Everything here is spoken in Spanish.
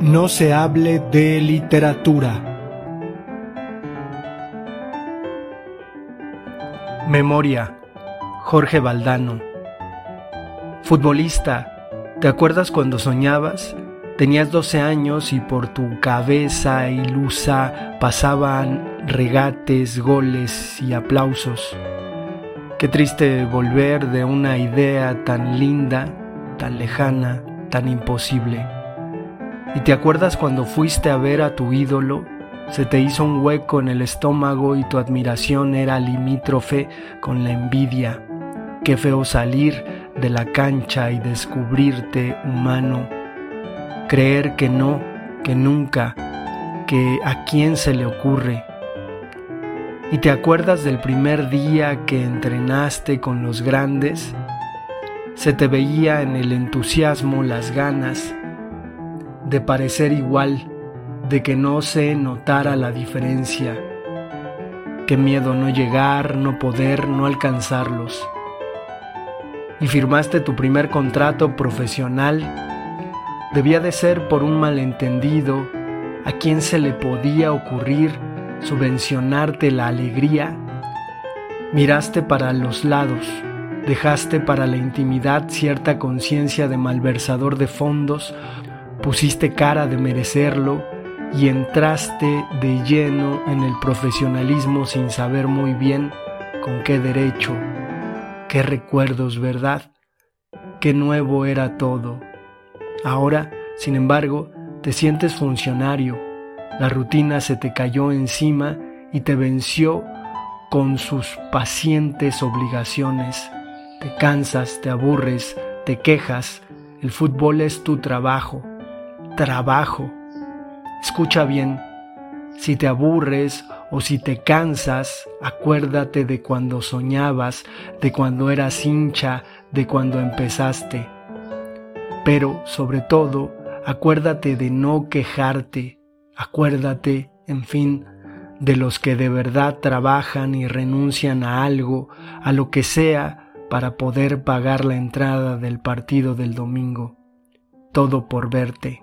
No se hable de literatura. Memoria. Jorge Valdano. Futbolista. ¿Te acuerdas cuando soñabas? Tenías 12 años y por tu cabeza ilusa pasaban regates, goles y aplausos. Qué triste volver de una idea tan linda, tan lejana, tan imposible. ¿Y te acuerdas cuando fuiste a ver a tu ídolo? Se te hizo un hueco en el estómago y tu admiración era limítrofe con la envidia. Qué feo salir de la cancha y descubrirte humano. Creer que no, que nunca, que a quién se le ocurre. ¿Y te acuerdas del primer día que entrenaste con los grandes? Se te veía en el entusiasmo las ganas de parecer igual, de que no se notara la diferencia. Qué miedo no llegar, no poder, no alcanzarlos. Y firmaste tu primer contrato profesional. Debía de ser por un malentendido. ¿A quién se le podía ocurrir subvencionarte la alegría? Miraste para los lados, dejaste para la intimidad cierta conciencia de malversador de fondos pusiste cara de merecerlo y entraste de lleno en el profesionalismo sin saber muy bien con qué derecho, qué recuerdos, ¿verdad? Qué nuevo era todo. Ahora, sin embargo, te sientes funcionario, la rutina se te cayó encima y te venció con sus pacientes obligaciones. Te cansas, te aburres, te quejas, el fútbol es tu trabajo, trabajo. Escucha bien, si te aburres o si te cansas, acuérdate de cuando soñabas, de cuando eras hincha, de cuando empezaste. Pero, sobre todo, acuérdate de no quejarte, acuérdate, en fin, de los que de verdad trabajan y renuncian a algo, a lo que sea, para poder pagar la entrada del partido del domingo. Todo por verte.